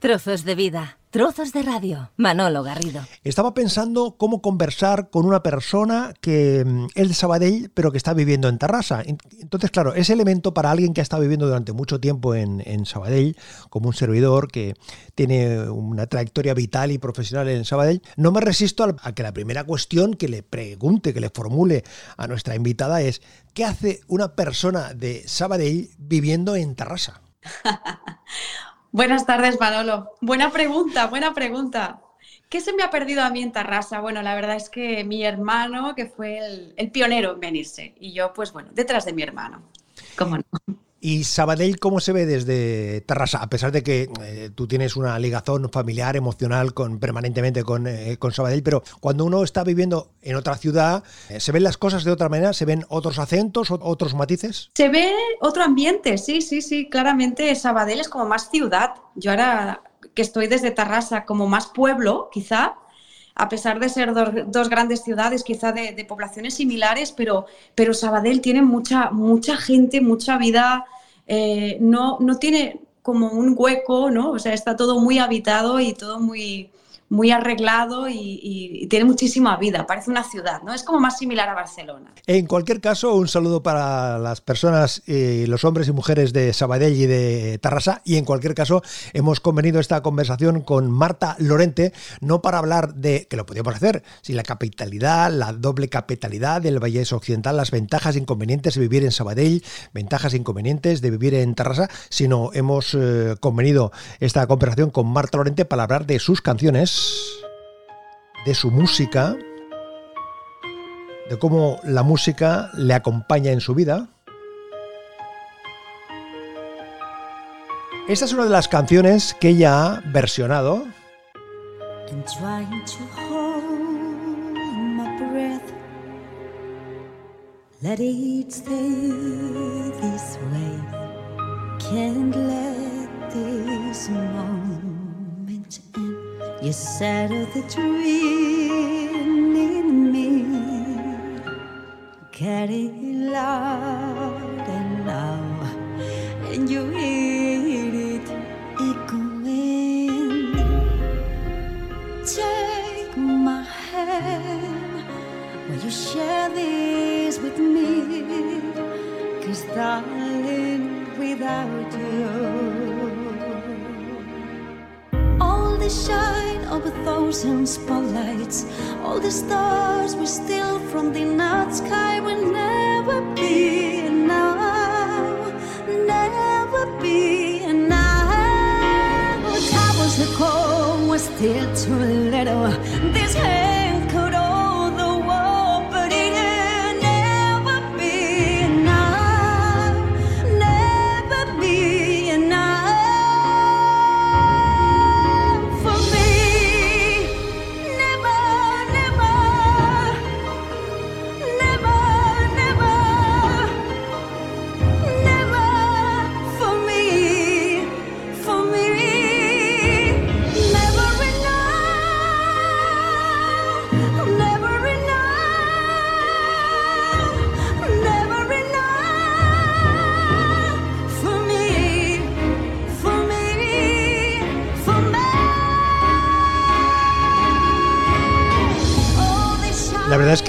Trozos de vida, trozos de radio. Manolo Garrido. Estaba pensando cómo conversar con una persona que mm, es de Sabadell, pero que está viviendo en Tarrasa. Entonces, claro, ese elemento para alguien que ha estado viviendo durante mucho tiempo en, en Sabadell, como un servidor que tiene una trayectoria vital y profesional en Sabadell, no me resisto a que la primera cuestión que le pregunte, que le formule a nuestra invitada es, ¿qué hace una persona de Sabadell viviendo en Tarrasa? Buenas tardes, Manolo. Buena pregunta, buena pregunta. ¿Qué se me ha perdido a mí en Tarrasa? Bueno, la verdad es que mi hermano, que fue el, pionero en venirse, y yo, pues bueno, detrás de mi hermano. ¿Cómo no? ¿Y Sabadell cómo se ve desde Tarrasa? A pesar de que eh, tú tienes una ligazón familiar, emocional con, permanentemente con, eh, con, Sabadell, pero cuando uno está viviendo en otra ciudad, eh, ¿se ven las cosas de otra manera? ¿Se ven otros acentos, otros matices? Se ve otro ambiente, sí, sí, sí. Claramente Sabadell es como más ciudad. Yo ahora que estoy desde Tarrasa, como más pueblo, quizá, a pesar de ser dos, grandes ciudades, quizá de, poblaciones similares, pero, pero Sabadell tiene mucha, mucha gente, mucha vida, eh, no, no tiene como un hueco, ¿no? O sea, está todo muy habitado y todo muy, muy arreglado y, tiene muchísima vida, parece una ciudad, ¿no? Es como más similar a Barcelona. En cualquier caso, un saludo para las personas, y los hombres y mujeres de Sabadell y de Tarrasa, y en cualquier caso, hemos convenido esta conversación con Marta Lorente, no para hablar de, que lo podíamos hacer, si la capitalidad, la doble capitalidad del Valle Occidental, las ventajas e inconvenientes de vivir en Sabadell, ventajas e inconvenientes de vivir en Tarrasa, sino hemos eh, convenido esta conversación con Marta Lorente para hablar de sus canciones, de su música, de cómo la música le acompaña en su vida. Esta es una de las canciones que ella ha versionado. Can't let this moment. You settle the dream in me. It loud and now, and you hear it echoing. Take my hand, will you share this with me? Cause darling, without you all the shine of a thousand spotlights. All the stars we steal from the night sky will never be enough. Never be enough. Towers the cold was still too little.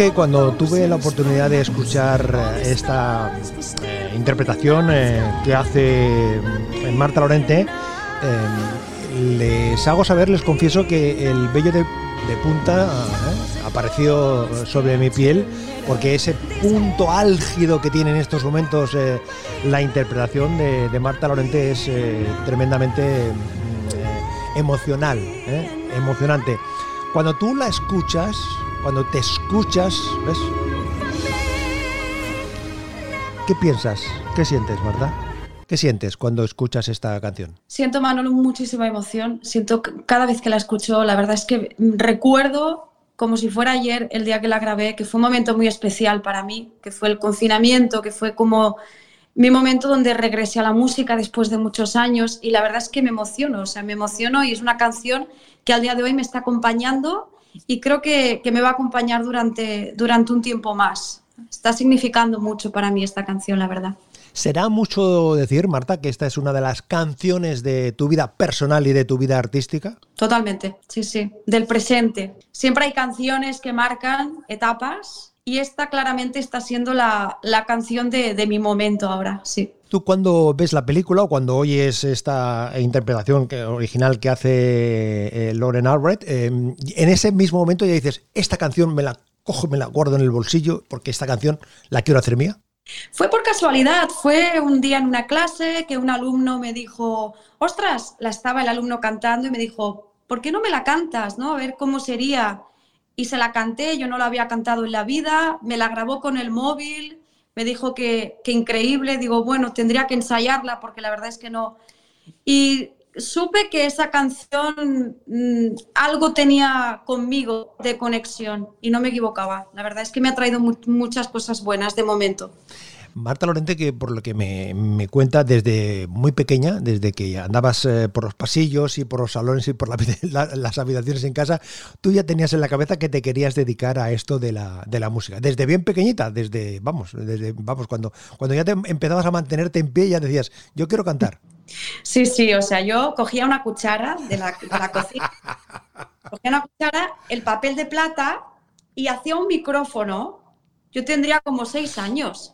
Que cuando tuve la oportunidad de escuchar eh, esta eh, interpretación eh, que hace Marta Lorente, les hago saber, les confieso que el vello de, punta apareció sobre mi piel porque ese punto álgido que tiene en estos momentos la interpretación de, Marta Lorente es tremendamente emocional, emocionante. Cuando tú la escuchas, cuando te escuchas, ¿ves? ¿Qué piensas? ¿Qué sientes, verdad? ¿Qué sientes cuando escuchas esta canción? Siento, Manolo, muchísima emoción. Siento cada vez que la escucho, la verdad es que recuerdo como si fuera ayer el día que la grabé, que fue un momento muy especial para mí, que fue el confinamiento, que fue como mi momento donde regresé a la música después de muchos años y la verdad es que me emociono, o sea, me emociono y es una canción que al día de hoy me está acompañando y creo que, me va a acompañar durante, durante un tiempo más. Está significando mucho para mí esta canción, la verdad. ¿Será mucho decir, Marta, que esta es una de las canciones de tu vida personal y de tu vida artística? Totalmente, sí, sí, del presente. Siempre hay canciones que marcan etapas y esta claramente está siendo la, canción de, mi momento ahora, sí. Tú cuando ves la película o cuando oyes esta interpretación original que hace eh, Lauren Albright, em, en ese mismo momento ya dices, esta canción me la cojo, me la guardo en el bolsillo porque esta canción la quiero hacer mía. Fue por casualidad, fue un día en una clase que un alumno me dijo, ostras, la estaba el alumno cantando y me dijo, ¿por qué no me la cantas? ¿no? A ver cómo sería. Y se la canté, yo no la había cantado en la vida, me la grabó con el móvil, me dijo que, que increíble, digo, bueno, tendría que ensayarla porque la verdad es que no. Y supe que esa canción mm, algo tenía conmigo de conexión y no me equivocaba. La verdad es que me ha traído muchas cosas buenas de momento. Marta Lorente, que por lo que me, cuenta desde muy pequeña, desde que andabas eh, por los pasillos y por los salones y por las habitaciones en casa, tú ya tenías en la cabeza que te querías dedicar a esto de la, de la música. Desde bien pequeñita, desde, vamos, desde, vamos, cuando, cuando ya te empezabas a mantenerte en pie, ya decías, yo quiero cantar. Sí, sí, o sea, yo cogía una cuchara de la, cocina, cogía una cuchara, el papel de plata y hacía un micrófono. Yo tendría como seis años.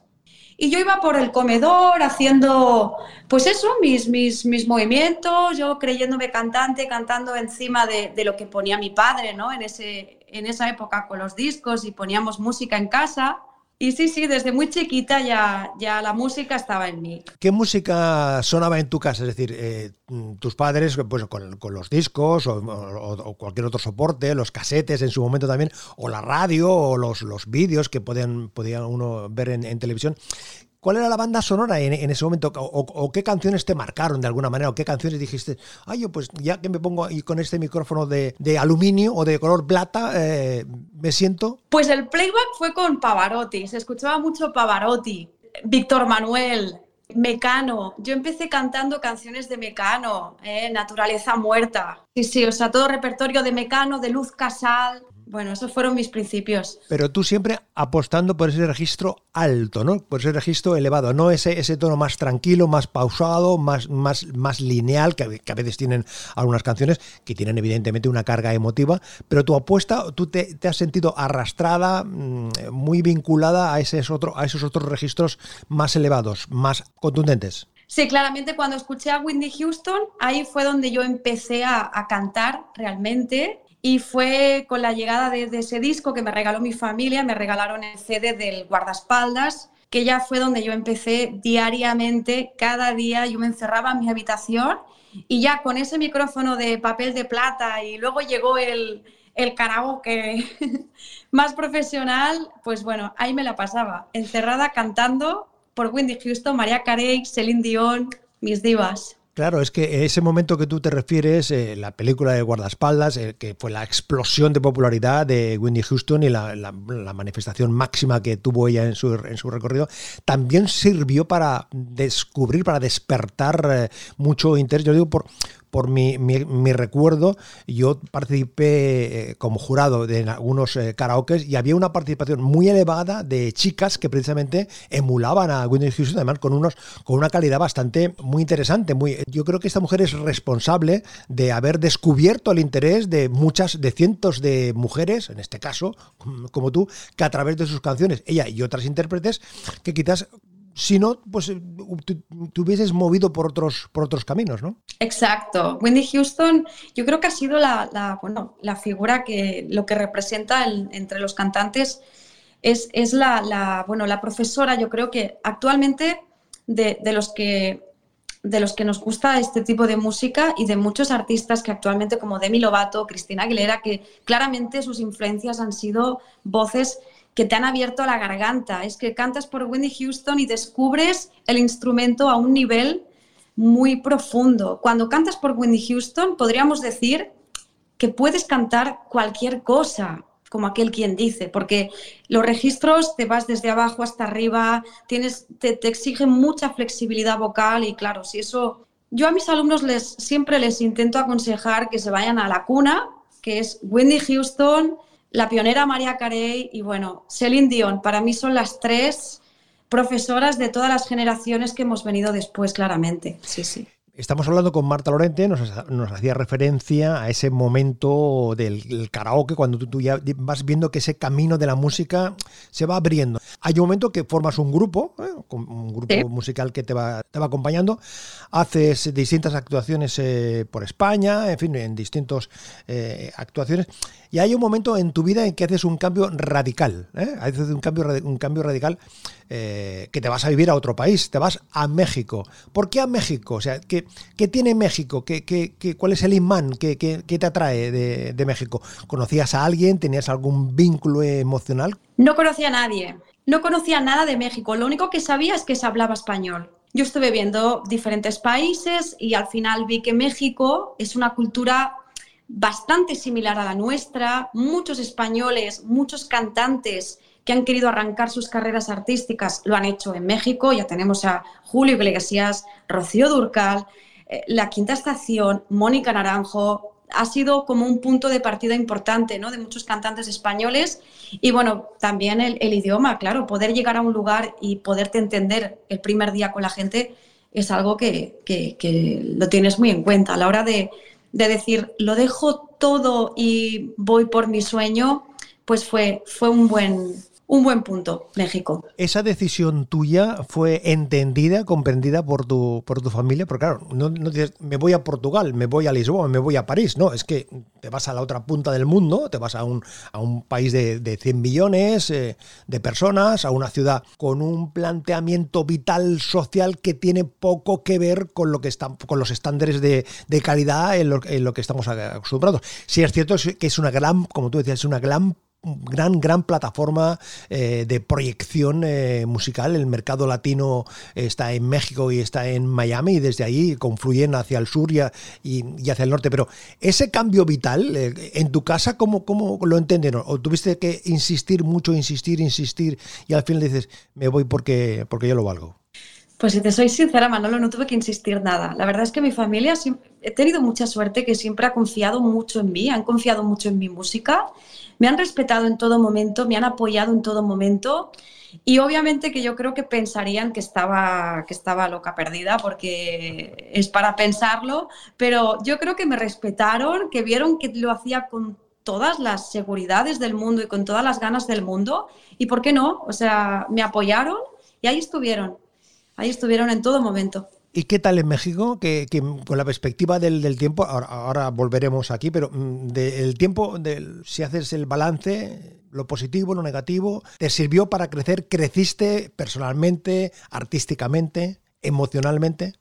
Y yo iba por el comedor haciendo, pues eso, mis, mis, mis movimientos, yo creyéndome cantante, cantando encima de, de, lo que ponía mi padre, ¿no? En, ese, en esa época con los discos y poníamos música en casa. Y sí, sí, desde muy chiquita ya, ya la música estaba en mí. ¿Qué música sonaba en tu casa? Es decir, eh, tus padres, pues con, los discos o, cualquier otro soporte, los casetes en su momento también, o la radio o los, los vídeos que podían, podía uno ver en televisión. ¿Cuál era la banda sonora en, ese momento? O, qué canciones te marcaron de alguna manera? ¿O qué canciones dijiste, ay, yo pues ya que me pongo ahí con este micrófono de, aluminio o de color plata, eh, me siento? Pues el playback fue con Pavarotti, se escuchaba mucho Pavarotti, Víctor Manuel, Mecano. Yo empecé cantando canciones de Mecano, eh, Naturaleza Muerta. Sí, sí, o sea, todo repertorio de Mecano, de Luz Casal. Bueno, esos fueron mis principios. Pero tú siempre apostando por ese registro alto, ¿no? Por ese registro elevado, no ese, ese tono más tranquilo, más pausado, más, más, más lineal, que, a veces tienen algunas canciones que tienen evidentemente una carga emotiva, pero tu apuesta, tú te, has sentido arrastrada, mm, muy vinculada a, ese otro, a esos otros registros más elevados, más contundentes. Sí, claramente cuando escuché a Whitney Houston, ahí fue donde yo empecé a, a cantar realmente y fue con la llegada de, ese disco que me regaló mi familia, me regalaron el CD del guardaespaldas, que ya fue donde yo empecé diariamente, cada día yo me encerraba en mi habitación y ya con ese micrófono de papel de plata y luego llegó el, el karaoke más profesional, pues bueno, ahí me la pasaba, encerrada cantando por Wendy Houston, María Carey, Celine Dion, mis divas. Claro, es que ese momento que tú te refieres, eh, la película de guardaespaldas, eh, que fue la explosión de popularidad de Whitney Houston y la, manifestación máxima que tuvo ella en su, en su, recorrido, también sirvió para descubrir, para despertar eh, mucho interés. Yo digo por, por mi, mi, recuerdo, yo participé eh, como jurado en algunos eh, karaokes y había una participación muy elevada de chicas que precisamente emulaban a Whitney Houston, además con, unos, con una calidad bastante muy interesante. Muy, yo creo que esta mujer es responsable de haber descubierto el interés de muchas, de cientos de mujeres, en este caso, como tú, que a través de sus canciones, ella y otras intérpretes, que quizás si no, pues eh, te, hubieses movido por otros, por otros caminos, ¿no? Exacto. Wendy Houston, yo creo que ha sido la, bueno, la figura que lo que representa entre los cantantes es, es la, bueno, la profesora, yo creo que actualmente de, los que de los que nos gusta este tipo de música y de muchos artistas que actualmente como Demi Lovato, Cristina Aguilera, que claramente sus influencias han sido voces que te han abierto la garganta. Es que cantas por Wendy Houston y descubres el instrumento a un nivel muy profundo. Cuando cantas por Wendy Houston, podríamos decir que puedes cantar cualquier cosa, como aquel quien dice, porque los registros te vas desde abajo hasta arriba, tienes, te, te exigen mucha flexibilidad vocal y claro, si eso... Yo a mis alumnos les, siempre les intento aconsejar que se vayan a la cuna, que es Wendy Houston, la pionera María Carey y bueno, Celine Dion, para mí son las tres profesoras de todas las generaciones que hemos venido después, claramente. Sí, sí. Estamos hablando con Marta Lorente, nos, hacía referencia a ese momento del, karaoke, cuando tú, ya vas viendo que ese camino de la música se va abriendo. Hay un momento que formas un grupo, ¿eh? un grupo musical que te va, te va, acompañando, haces distintas actuaciones eh, por España, en fin, en distintas eh, actuaciones, y hay un momento en tu vida en que haces un cambio radical, haces un cambio, un cambio radical que te vas a vivir a otro país, te vas a México. ¿Por qué a México? O sea, que ¿Qué, tiene México? ¿Qué, qué, cuál es el imán que, te atrae de, México? ¿Conocías a alguien? ¿Tenías algún vínculo emocional? No conocía a nadie. No conocía nada de México. Lo único que sabía es que se hablaba español. Yo estuve viendo diferentes países y al final vi que México es una cultura bastante similar a la nuestra. Muchos españoles, muchos cantantes que han querido arrancar sus carreras artísticas lo han hecho en México. Ya tenemos a Julio Iglesias, Rocío Durcal, eh, La Quinta Estación, Mónica Naranjo. Ha sido como un punto de partida importante ¿no? de muchos cantantes españoles. Y bueno, también el, idioma, claro, poder llegar a un lugar y poderte entender el primer día con la gente es algo que, lo tienes muy en cuenta a la hora de, de decir, lo dejo todo y voy por mi sueño, pues fue, fue un, buen, un buen punto, México. ¿Esa decisión tuya fue entendida, comprendida por tu, por tu familia? Porque claro, no, dices, me voy a Portugal, me voy a Lisboa, me voy a París, no, es que te vas a la otra punta del mundo, te vas a un, a un país de, de 100 millones eh, de personas, a una ciudad con un planteamiento vital social que tiene poco que ver con, lo que está, con los estándares de, de calidad en lo, en lo, que estamos acostumbrados. Sí es cierto que es una gran, como tú decías, es una gran gran, gran plataforma eh, de proyección eh, musical. El mercado latino está en México y está en Miami y desde ahí confluyen hacia el sur y, hacia el norte. Pero ese cambio vital, eh, en tu casa, ¿cómo, ¿cómo, lo entendieron? ¿O tuviste que insistir mucho, insistir, insistir y al final dices, me voy porque, porque yo lo valgo? Pues si te soy sincera, Manolo, no tuve que insistir nada. La verdad es que mi familia, he tenido mucha suerte que siempre ha confiado mucho en mí, han confiado mucho en mi música me han respetado en todo momento, me han apoyado en todo momento y obviamente que yo creo que pensarían que estaba, que estaba loca perdida porque es para pensarlo, pero yo creo que me respetaron, que vieron que lo hacía con todas las seguridades del mundo y con todas las ganas del mundo y por qué no, o sea, me apoyaron y ahí estuvieron, ahí estuvieron en todo momento. ¿Y qué tal en México? Que, con la perspectiva del, tiempo, ahora, volveremos aquí, pero mm, del tiempo, si haces el balance, lo positivo, lo negativo, ¿te sirvió para crecer? ¿Creciste personalmente, artísticamente? emocionalmente?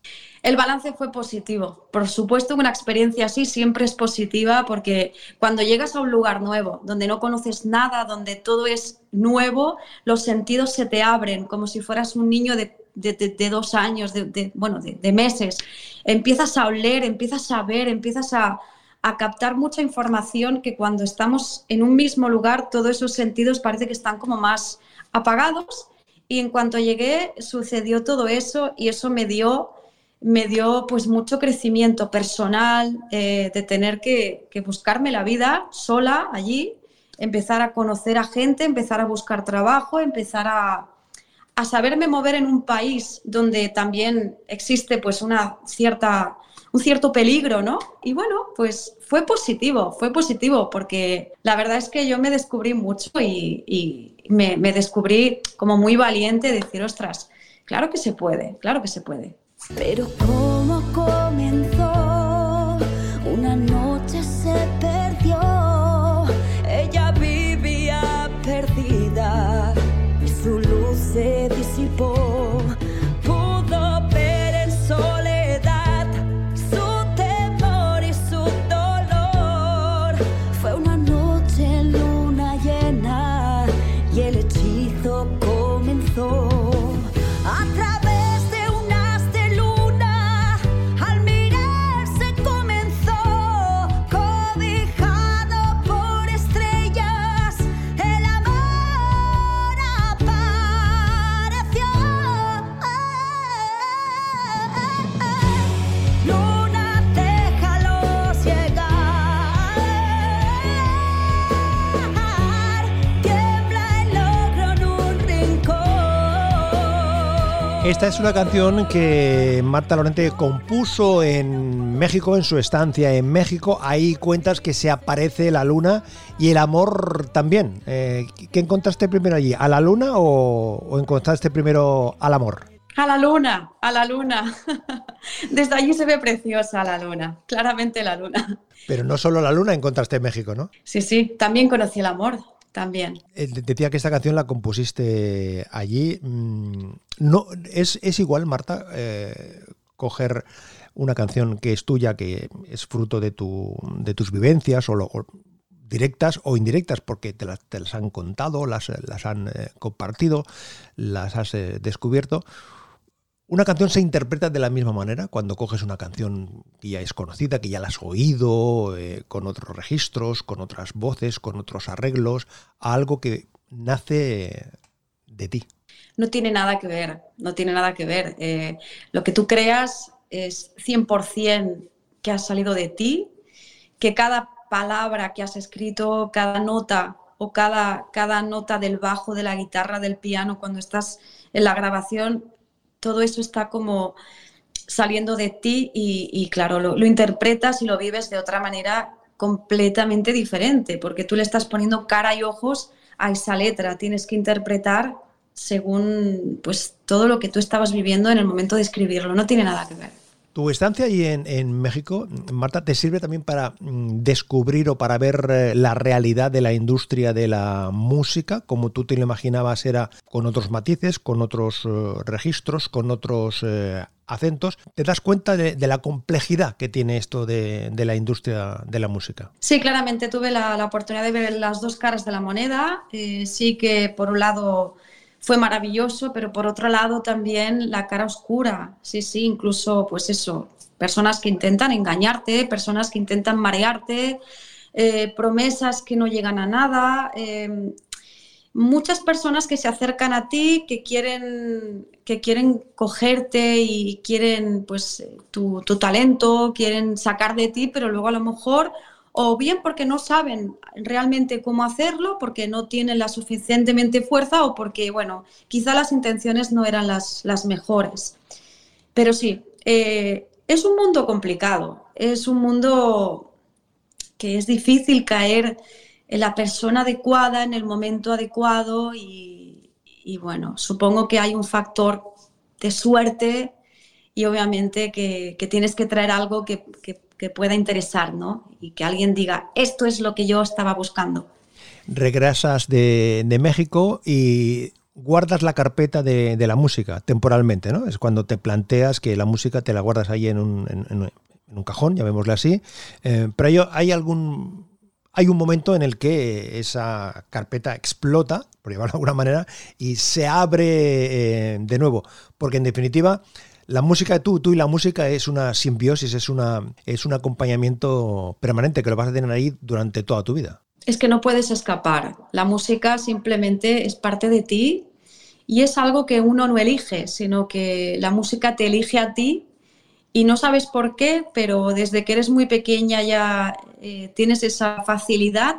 El balance fue positivo. Por supuesto, una experiencia así siempre es positiva porque cuando llegas a un lugar nuevo, donde no conoces nada, donde todo es nuevo, los sentidos se te abren como si fueras un niño de de, dos años, de, bueno, de, meses, empiezas a oler, empiezas a ver, empiezas a, captar mucha información que cuando estamos en un mismo lugar, todos esos sentidos parece que están como más apagados. Y en cuanto llegué, sucedió todo eso y eso me dio, me dio pues mucho crecimiento personal, eh, de tener que, que buscarme la vida sola allí, empezar a conocer a gente, empezar a buscar trabajo, empezar a, a saberme mover en un país donde también existe pues una cierta un cierto peligro, ¿no? Y bueno, pues fue positivo, fue positivo, porque la verdad es que yo me descubrí mucho y, me, me, descubrí como muy valiente de decir, ostras, claro que se puede, claro que se puede. Pero ¿cómo comenzó? Esta es una canción que Marta Lorente compuso en México, en su estancia en México. Ahí cuentas que se aparece la luna y el amor también. Eh, ¿Qué encontraste primero allí? ¿A la luna o, encontraste primero al amor? A la luna, a la luna. Desde allí se ve preciosa la luna, claramente la luna. Pero no solo la luna encontraste en México, ¿no? Sí, sí, también conocí el amor también. Eh, decía que esta canción la compusiste allí. Mm, no, es, igual, Marta, eh, coger una canción que es tuya, que es fruto de, tu, de tus vivencias o, directas o indirectas, porque te las, han contado, las, las han eh, compartido, las has descubierto una canción se interpreta de la misma manera cuando coges una canción que ya es conocida, que ya la has oído, eh, con otros registros, con otras voces, con otros arreglos, algo que nace de ti. No tiene nada que ver, no tiene nada que ver. Eh, lo que tú creas es 100% que ha salido de ti, que cada palabra que has escrito, cada nota o cada, cada nota del bajo, de la guitarra, del piano, cuando estás en la grabación, todo eso está como saliendo de ti y, claro, lo, interpretas y lo vives de otra manera completamente diferente, porque tú le estás poniendo cara y ojos a esa letra, tienes que interpretar según pues todo lo que tú estabas viviendo en el momento de escribirlo, no tiene nada que ver. Tu estancia ahí en, México, Marta, te sirve también para mm, descubrir o para ver eh, la realidad de la industria de la música, como tú te lo imaginabas, era con otros matices, con otros eh, registros, con otros eh, acentos. ¿Te das cuenta de, la complejidad que tiene esto de, la industria de la música? Sí, claramente tuve la, oportunidad de ver las dos caras de la moneda. sí que por un lado fue maravilloso, pero por otro lado también la cara oscura, sí, sí, incluso pues eso, personas que intentan engañarte, personas que intentan marearte, eh, promesas que no llegan a nada, em, muchas personas que se acercan a ti, que quieren, que quieren cogerte y quieren pues tu, tu talento, quieren sacar de ti, pero luego a lo mejor o bien porque no saben realmente cómo hacerlo, porque no tienen la suficientemente fuerza o porque, bueno, quizá las intenciones no eran las, las mejores. Pero sí, eh, es un mundo complicado, es un mundo que es difícil caer en la persona adecuada, en el momento adecuado y, bueno, supongo que hay un factor de suerte y obviamente que, tienes que traer algo que, que que pueda interesar, ¿no? Y que alguien diga, esto es lo que yo estaba buscando. Regresas de, México y guardas la carpeta de, la música temporalmente, ¿no? Es cuando te planteas que la música te la guardas ahí en un, en, un cajón, llamémosle así. Eh, pero hay, algún hay un momento en el que esa carpeta explota, por llamarlo de alguna manera, y se abre eh, de nuevo. Porque en definitiva, la música, tú, tú y la música es una simbiosis, es, una, es un acompañamiento permanente que lo vas a tener ahí durante toda tu vida. Es que no puedes escapar. La música simplemente es parte de ti y es algo que uno no elige, sino que la música te elige a ti y no sabes por qué, pero desde que eres muy pequeña ya eh, tienes esa facilidad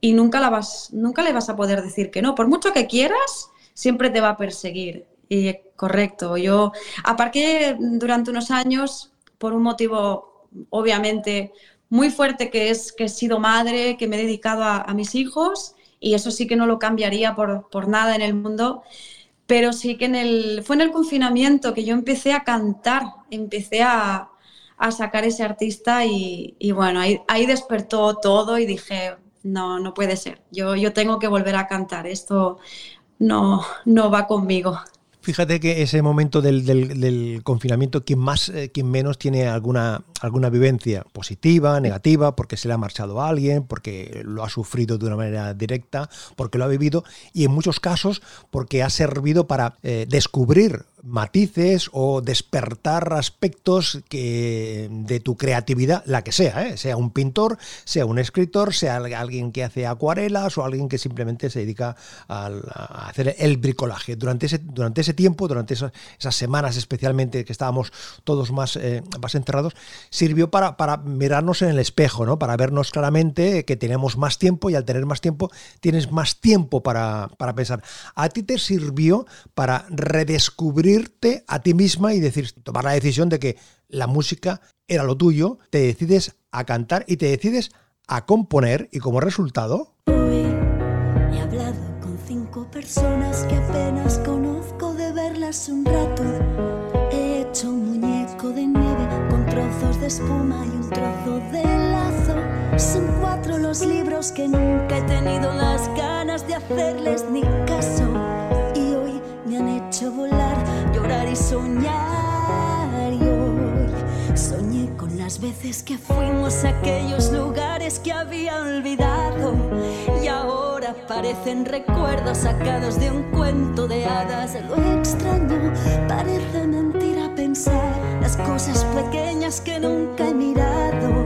y nunca, la vas, nunca le vas a poder decir que no. Por mucho que quieras, siempre te va a perseguir. Y correcto, yo aparqué durante unos años por un motivo obviamente muy fuerte que es que he sido madre, que me he dedicado a, mis hijos y eso sí que no lo cambiaría por, por, nada en el mundo. Pero sí que en el, fue en el confinamiento que yo empecé a cantar, empecé a, a sacar ese artista y, bueno, ahí, ahí, despertó todo y dije, no, no puede ser, yo, yo tengo que volver a cantar, esto no, no va conmigo. Fíjate que ese momento del, confinamiento, quien más, eh, quien menos tiene alguna, alguna vivencia positiva, negativa, porque se le ha marchado a alguien, porque lo ha sufrido de una manera directa, porque lo ha vivido, y en muchos casos porque ha servido para eh, descubrir matices o despertar aspectos que, de tu creatividad, la que sea, ¿eh? sea un pintor, sea un escritor, sea alguien que hace acuarelas o alguien que simplemente se dedica a, hacer el bricolaje. Durante ese, durante ese tiempo, durante esas, semanas especialmente que estábamos todos más, eh, más enterrados, sirvió para, para mirarnos en el espejo, ¿no? para vernos claramente que tenemos más tiempo y al tener más tiempo tienes más tiempo para, para pensar. ¿A ti te sirvió para redescubrir descubrirte a ti misma y decir, tomar la decisión de que la música era lo tuyo, te decides a cantar y te decides a componer y como resultado... Hoy he hablado con cinco personas que apenas conozco de verlas un rato. He hecho un muñeco de nieve con trozos de espuma y un trozo de lazo. Son cuatro los libros que nunca he tenido las ganas de hacerles ni caso. Y hoy me han hecho volar, y soñar. Hoy soñé con las veces que fuimos a aquellos lugares que había olvidado. Y ahora parecen recuerdos sacados de un cuento de hadas. Lo extraño, parece mentira pensar las cosas pequeñas que nunca he mirado.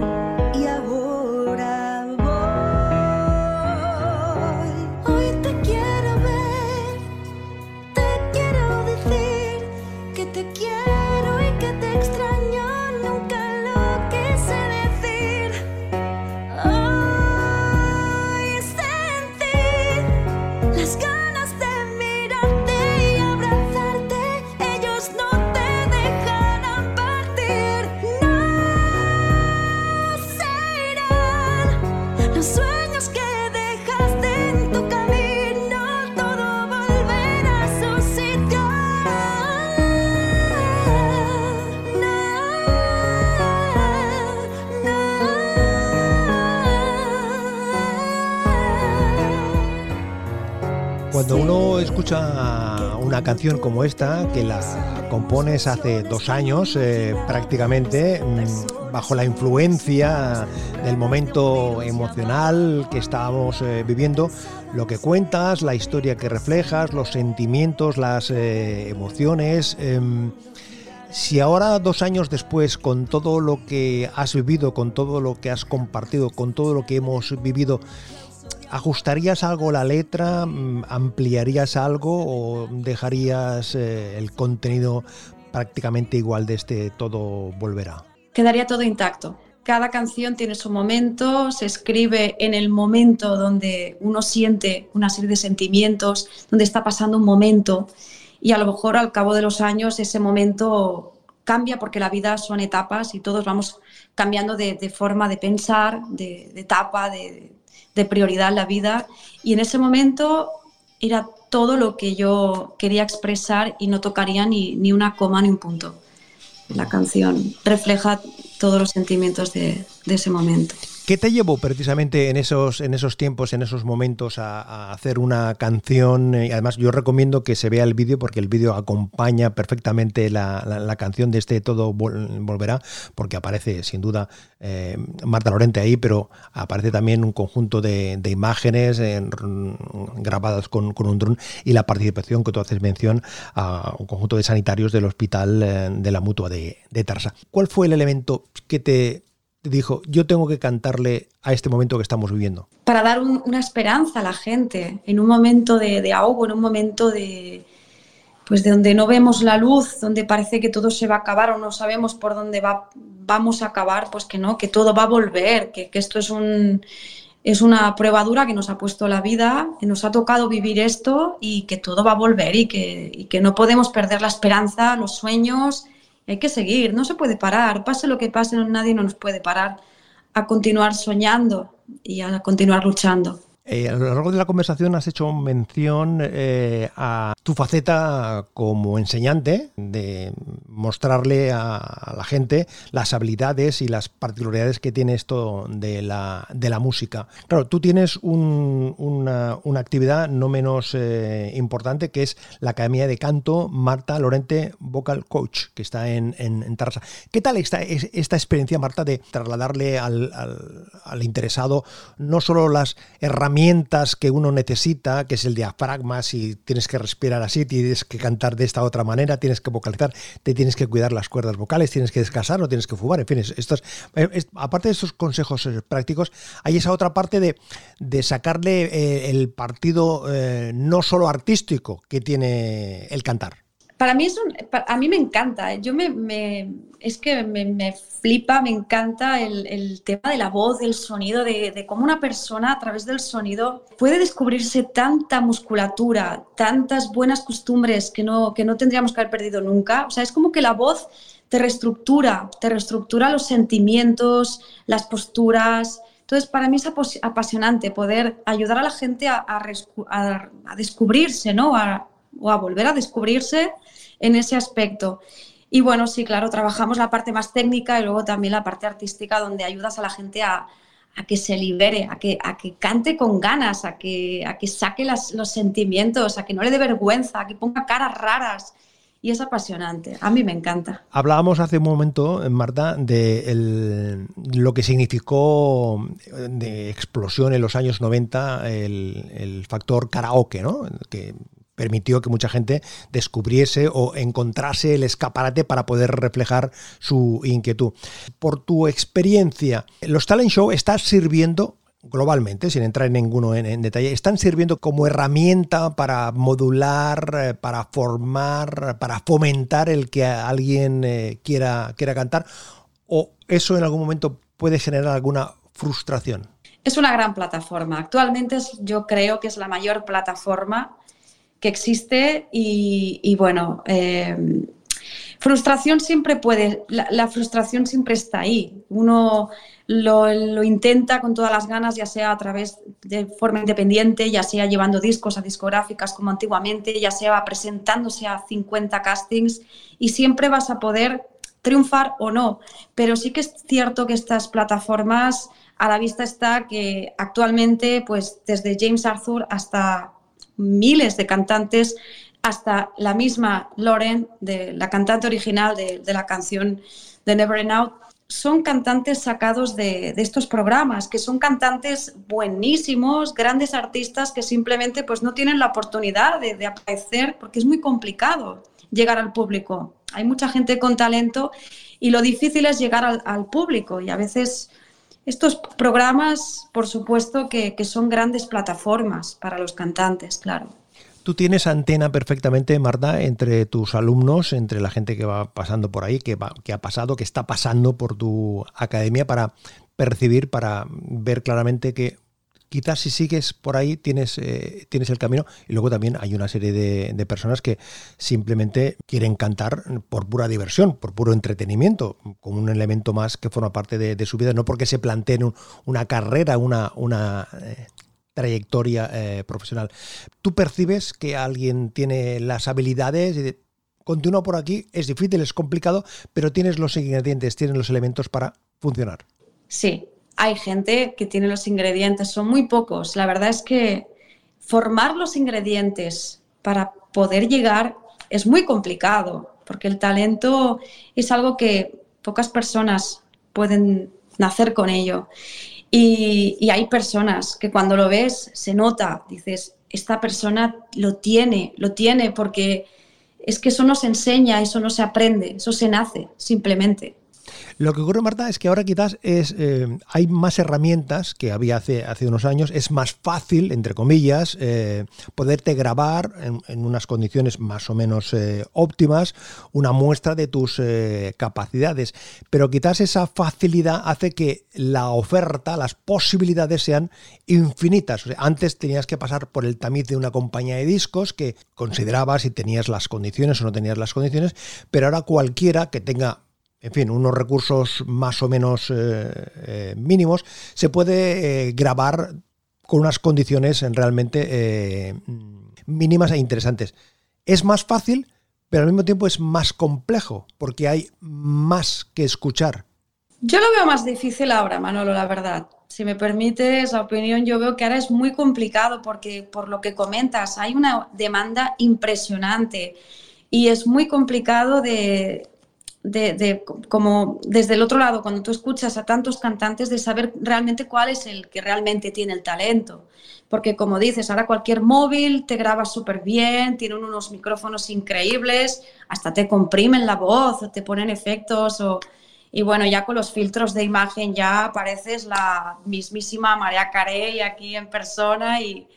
Escucha una canción como esta, que la compones hace dos años eh, prácticamente, mm, bajo la influencia del momento emocional que estábamos eh, viviendo, lo que cuentas, la historia que reflejas, los sentimientos, las eh, emociones. em, si ahora, dos años después, con todo lo que has vivido, con todo lo que has compartido, con todo lo que hemos vivido, ¿ajustarías algo la letra? Mm, ¿Ampliarías algo o dejarías eh, el contenido prácticamente igual de este Todo Volverá? quedaría todo intacto. Cada canción tiene su momento, se escribe en el momento donde uno siente una serie de sentimientos, donde está pasando un momento y a lo mejor al cabo de los años ese momento cambia porque la vida son etapas y todos vamos cambiando de, de forma de pensar, de, de etapa, de, de prioridad la vida y en ese momento era todo lo que yo quería expresar y no tocaría ni, ni una coma ni un punto. La canción refleja todos los sentimientos de, de ese momento. ¿Qué te llevó precisamente en esos, en esos tiempos, en esos momentos a, hacer una canción? Y además yo recomiendo que se vea el vídeo porque el vídeo acompaña perfectamente la, canción de este Todo Vol- Volverá, porque aparece sin duda eh, Marta Lorente ahí, pero aparece también un conjunto de, imágenes eh, grabadas con, un dron y la participación que tú haces mención a un conjunto de sanitarios del hospital eh, de la mutua de, de Tarsa. ¿Cuál fue el elemento que te dijo, yo tengo que cantarle a este momento que estamos viviendo? Para dar un- una esperanza a la gente en un momento de, ahogo, en un momento de, pues de donde no vemos la luz, donde parece que todo se va a acabar o no sabemos por dónde va, vamos a acabar, pues que no, que todo va a volver, que, que esto es un, es una prueba dura que nos ha puesto la vida, que nos ha tocado vivir esto y que todo va a volver y que, y que no podemos perder la esperanza, los sueños, hay que seguir, no se puede parar, pase lo que pase, nadie nos puede parar a continuar soñando y a continuar luchando. Eh, a lo largo de la conversación has hecho mención eh, a tu faceta como enseñante, de mostrarle a, la gente las habilidades y las particularidades que tiene esto de la, de la música. Claro, tú tienes un- una, una actividad no menos eh, importante que es la Academia de Canto Marta Lorente Vocal Coach, que está en, en, Tarrasa. ¿Qué tal esta, es- esta experiencia, Marta, de trasladarle al, al- al interesado no solo las herramientas que uno necesita, que es el diafragma, si tienes que respirar así, tienes que cantar de esta otra manera, tienes que vocalizar, te tienes que cuidar las cuerdas vocales, tienes que descansar, no tienes que fumar, en fin, es- esto es- eh, aparte de estos consejos eh, prácticos, hay esa otra parte de, de sacarle eh, el partido no solo artístico que tiene el cantar. Para mí es un, a mí me encanta. ¿eh? Yo me, es que me, flipa, me encanta el, tema de la voz, del sonido, de, cómo una persona a través del sonido puede descubrirse tanta musculatura, tantas buenas costumbres que no, que no tendríamos que haber perdido nunca. O sea, es como que la voz te reestructura, te reestructura los sentimientos, las posturas. Entonces, para mí es apasionante poder ayudar a la gente a, a, descubrirse, ¿no? o a volver a descubrirse en ese aspecto. Y bueno, sí, claro, trabajamos la parte más técnica y luego también la parte artística donde ayudas a la gente a, que se libere, a que, a que cante con ganas, a que, a que saque los sentimientos, a que no le dé vergüenza, a que ponga caras raras. Y es apasionante, a mí me encanta. Hablábamos hace un momento, Marta, de lo que significó de explosión en los años 90 el, el factor karaoke, ¿no? Que permitió que mucha gente descubriese o encontrase el escaparate para poder reflejar su inquietud. Por tu experiencia, los talent show están sirviendo globalmente, sin entrar en ninguno en, detalle, están sirviendo como herramienta para modular, eh, para formar, para fomentar el que alguien eh, quiera, quiera cantar, o eso en algún momento puede generar alguna frustración. Es una gran plataforma. Actualmente yo creo que es la mayor plataforma que existe y, bueno, eh, frustración siempre puede, la, frustración siempre está ahí. Uno lo, intenta con todas las ganas, ya sea a través de forma independiente, ya sea llevando discos a discográficas como antiguamente, ya sea presentándose a 50 castings y siempre vas a poder triunfar o no. Pero sí que es cierto que estas plataformas a la vista está que actualmente, pues desde James Arthur hasta miles de cantantes, hasta la misma Lauren, de, la cantante original de, la canción de Never Enough, son cantantes sacados de, estos programas, que son cantantes buenísimos, grandes artistas que simplemente pues, no tienen la oportunidad de, aparecer porque es muy complicado llegar al público. Hay mucha gente con talento y lo difícil es llegar al, público y a veces estos programas, por supuesto, que, son grandes plataformas para los cantantes, claro. Tú tienes antena perfectamente, Marta, entre tus alumnos, entre la gente que va pasando por ahí, que, va, que ha pasado, que está pasando por tu academia para percibir, para ver claramente que quizás si sigues por ahí tienes, eh, tienes el camino y luego también hay una serie de, personas que simplemente quieren cantar por pura diversión, por puro entretenimiento, como un elemento más que forma parte de, su vida, no porque se planteen una carrera, una, una eh, trayectoria eh, profesional. ¿Tú percibes que alguien tiene las habilidades y continúa por aquí? Es difícil, es complicado, pero tienes los ingredientes, tienes los elementos para funcionar. Sí, hay gente que tiene los ingredientes, son muy pocos. La verdad es que formar los ingredientes para poder llegar es muy complicado, porque el talento es algo que pocas personas pueden nacer con ello. Y, hay personas que cuando lo ves se nota, dices, esta persona lo tiene, lo tiene, porque es que eso no se enseña, eso no se aprende, eso se nace simplemente. Lo que ocurre, Marta, es que ahora quizás es, eh, hay más herramientas que había hace, unos años. Es más fácil, entre comillas, eh, poderte grabar en, unas condiciones más o menos eh, óptimas una muestra de tus capacidades. Pero quizás esa facilidad hace que la oferta, las posibilidades sean infinitas. antes tenías que pasar por el tamiz de una compañía de discos que considerabas si tenías las condiciones o no tenías las condiciones, pero ahora cualquiera que tenga en fin, unos recursos más o menos eh, eh, mínimos, se puede eh, grabar con unas condiciones realmente mínimas e interesantes. Es más fácil, pero al mismo tiempo es más complejo, porque hay más que escuchar. Yo lo veo más difícil ahora, Manolo, la verdad. Si me permites la opinión, yo veo que ahora es muy complicado porque, por lo que comentas, hay una demanda impresionante y es muy complicado de, de, como desde el otro lado, cuando tú escuchas a tantos cantantes, de saber realmente cuál es el que realmente tiene el talento. Porque como dices, ahora cualquier móvil te graba súper bien, tienen unos micrófonos increíbles, hasta te comprimen la voz, te ponen efectos, o, y bueno, ya con los filtros de imagen ya pareces la mismísima María Carey aquí en persona. Y,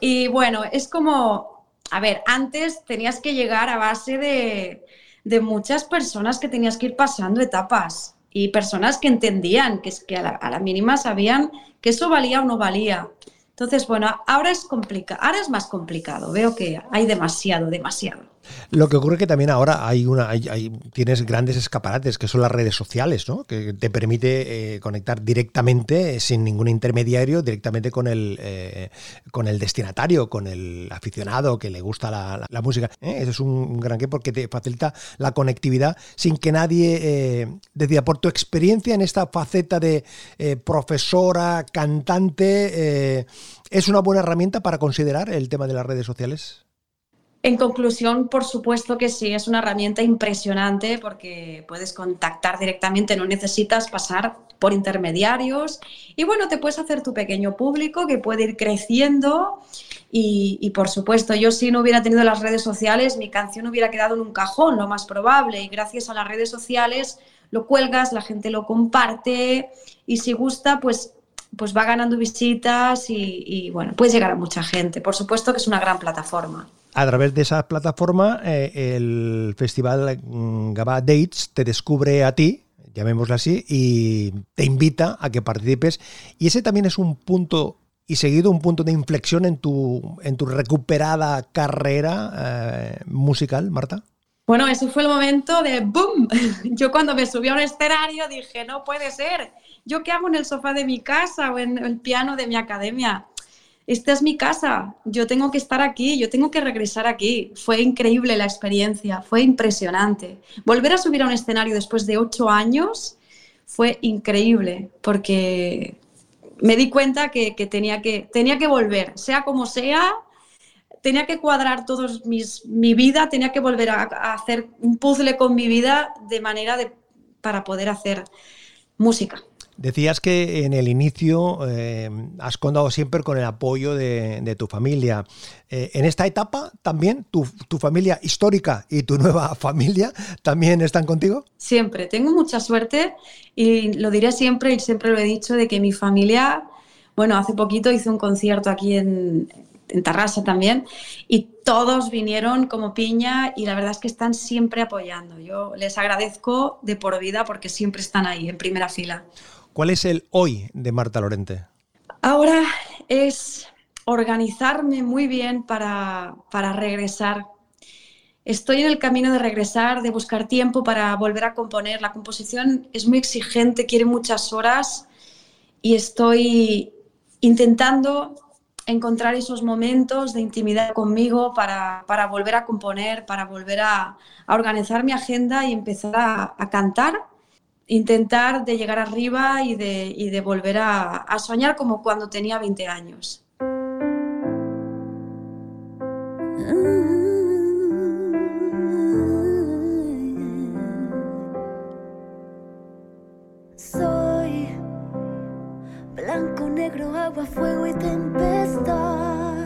y bueno, es como a ver, antes tenías que llegar a base de, de muchas personas que tenías que ir pasando etapas y personas que entendían, que, que a la, a la mínima sabían que eso valía o no valía. Entonces, bueno, ahora es complicado, ahora es más complicado. Veo que hay demasiado, demasiado. Lo que ocurre que también ahora hay una, hay, tienes grandes escaparates que son las redes sociales, ¿no? Que te permite eh, conectar directamente, sin ningún intermediario, directamente con el, eh, con el destinatario, con el aficionado que le gusta la, música. ¿eh? Eso es un gran que porque te facilita la conectividad sin que nadie decida por tu experiencia en esta faceta de profesora, cantante. ¿Es una buena herramienta para considerar el tema de las redes sociales? En conclusión, por supuesto que sí, es una herramienta impresionante porque puedes contactar directamente, no necesitas pasar por intermediarios y bueno, te puedes hacer tu pequeño público que puede ir creciendo y, por supuesto, yo si no hubiera tenido las redes sociales, mi canción hubiera quedado en un cajón, lo más probable, y gracias a las redes sociales lo cuelgas, la gente lo comparte y si gusta, pues pues va ganando visitas y, y, bueno, puedes llegar a mucha gente. Por supuesto que es una gran plataforma. A través de esa plataforma, eh, el festival mm, Gaba Dates te descubre a ti, llamémoslo así, y te invita a que participes. Y ese también es un punto y seguido un punto de inflexión en tu, en tu recuperada carrera eh, musical, Marta. Bueno, ese fue el momento de boom. Yo cuando me subí a un escenario dije, no puede ser. ¿Yo qué hago en el sofá de mi casa o en el piano de mi academia? Esta es mi casa, yo tengo que estar aquí, yo tengo que regresar aquí. Fue increíble la experiencia, fue impresionante. Volver a subir a un escenario después de ocho años fue increíble, porque me di cuenta que, tenía, que tenía que volver, sea como sea, tenía que cuadrar todos mis, mi vida, tenía que volver a, a, hacer un puzzle con mi vida de manera de, para poder hacer música. Decías que en el inicio eh, has contado siempre con el apoyo de, tu familia. Eh, en esta etapa también tu, familia histórica y tu nueva familia también están contigo. Siempre, tengo mucha suerte y lo diré siempre y siempre lo he dicho de que mi familia, bueno, hace poquito hice un concierto aquí en, en Tarrasa también, y todos vinieron como piña y la verdad es que están siempre apoyando. Yo les agradezco de por vida porque siempre están ahí, en primera fila. ¿Cuál es el hoy de Marta Lorente? Ahora es organizarme muy bien para, para regresar. Estoy en el camino de regresar, de buscar tiempo para volver a componer. La composición es muy exigente, quiere muchas horas y estoy intentando encontrar esos momentos de intimidad conmigo para, para volver a componer, para volver a, organizar mi agenda y empezar a cantar intentar de llegar arriba y de, y de volver a, a, soñar como cuando tenía 20 años. Soy blanco, negro, agua, fuego y tempestad.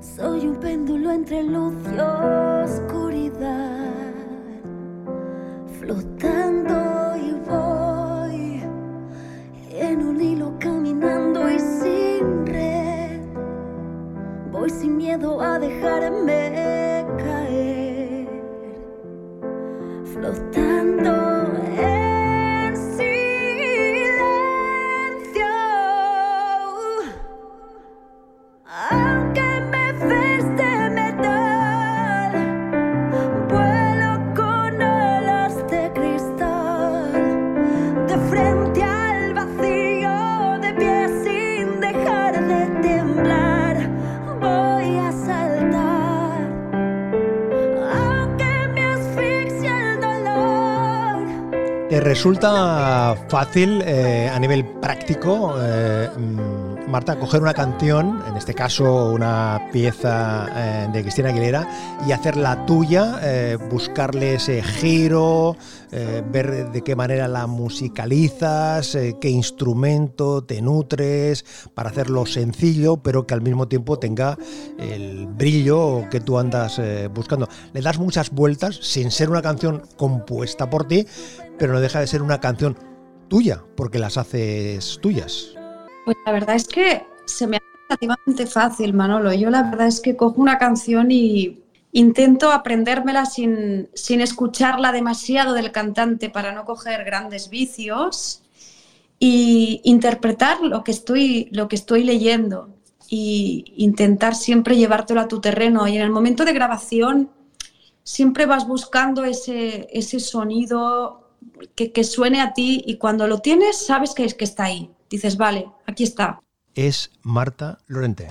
Soy un péndulo entre luz y oscuridad, flotando resulta fácil eh, a nivel práctico, eh, mm, Marta, coger una canción, en este caso una pieza eh, de Cristina Aguilera, y hacerla tuya, buscarle ese giro, ver de qué manera la musicalizas, qué instrumento te nutres, para hacerlo sencillo, pero que al mismo tiempo tenga el brillo que tú andas buscando. Le das muchas vueltas sin ser una canción compuesta por ti, pero no deja de ser una canción tuya, porque las haces tuyas. Pues la verdad es que se me ha relativamente fácil, Manolo. Yo la verdad es que cojo una canción y intento aprendérmela sin, sin escucharla demasiado del cantante para no coger grandes vicios y interpretar lo que estoy, lo que estoy leyendo y intentar siempre llevártelo a tu terreno. Y en el momento de grabación siempre vas buscando ese, ese sonido que, suene a ti y cuando lo tienes sabes que, es, que está ahí. Dices, vale, aquí está. Es Marta Lorente.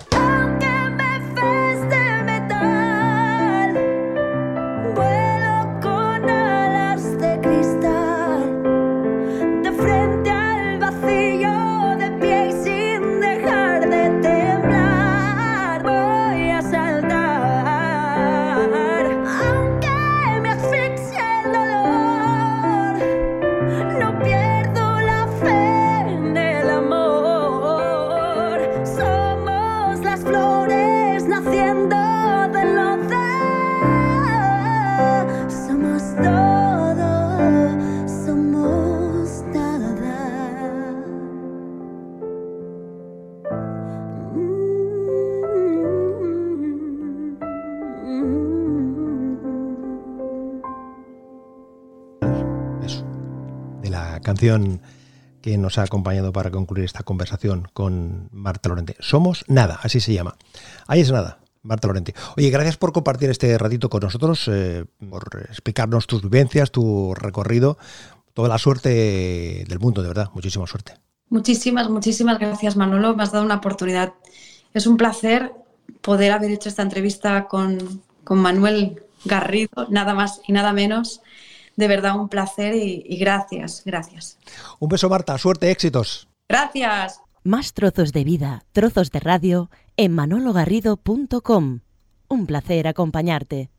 Que nos ha acompañado para concluir esta conversación con Marta Lorente. Somos Nada, así se llama. Ahí es nada. Marta Lorente. Oye, gracias por compartir este ratito con nosotros, eh, por explicarnos tus vivencias, tu recorrido. Toda la suerte del mundo, de verdad. Muchísima suerte. Muchísimas, muchísimas gracias, Manolo. Me has dado una oportunidad. Es un placer poder haber hecho esta entrevista con, con Manuel Garrido, nada más y nada menos de verdad un placer y, gracias, gracias. Un beso, Marta. Suerte, éxitos. Gracias. Más trozos de vida, trozos de radio en manologarrido.com. Un placer acompañarte.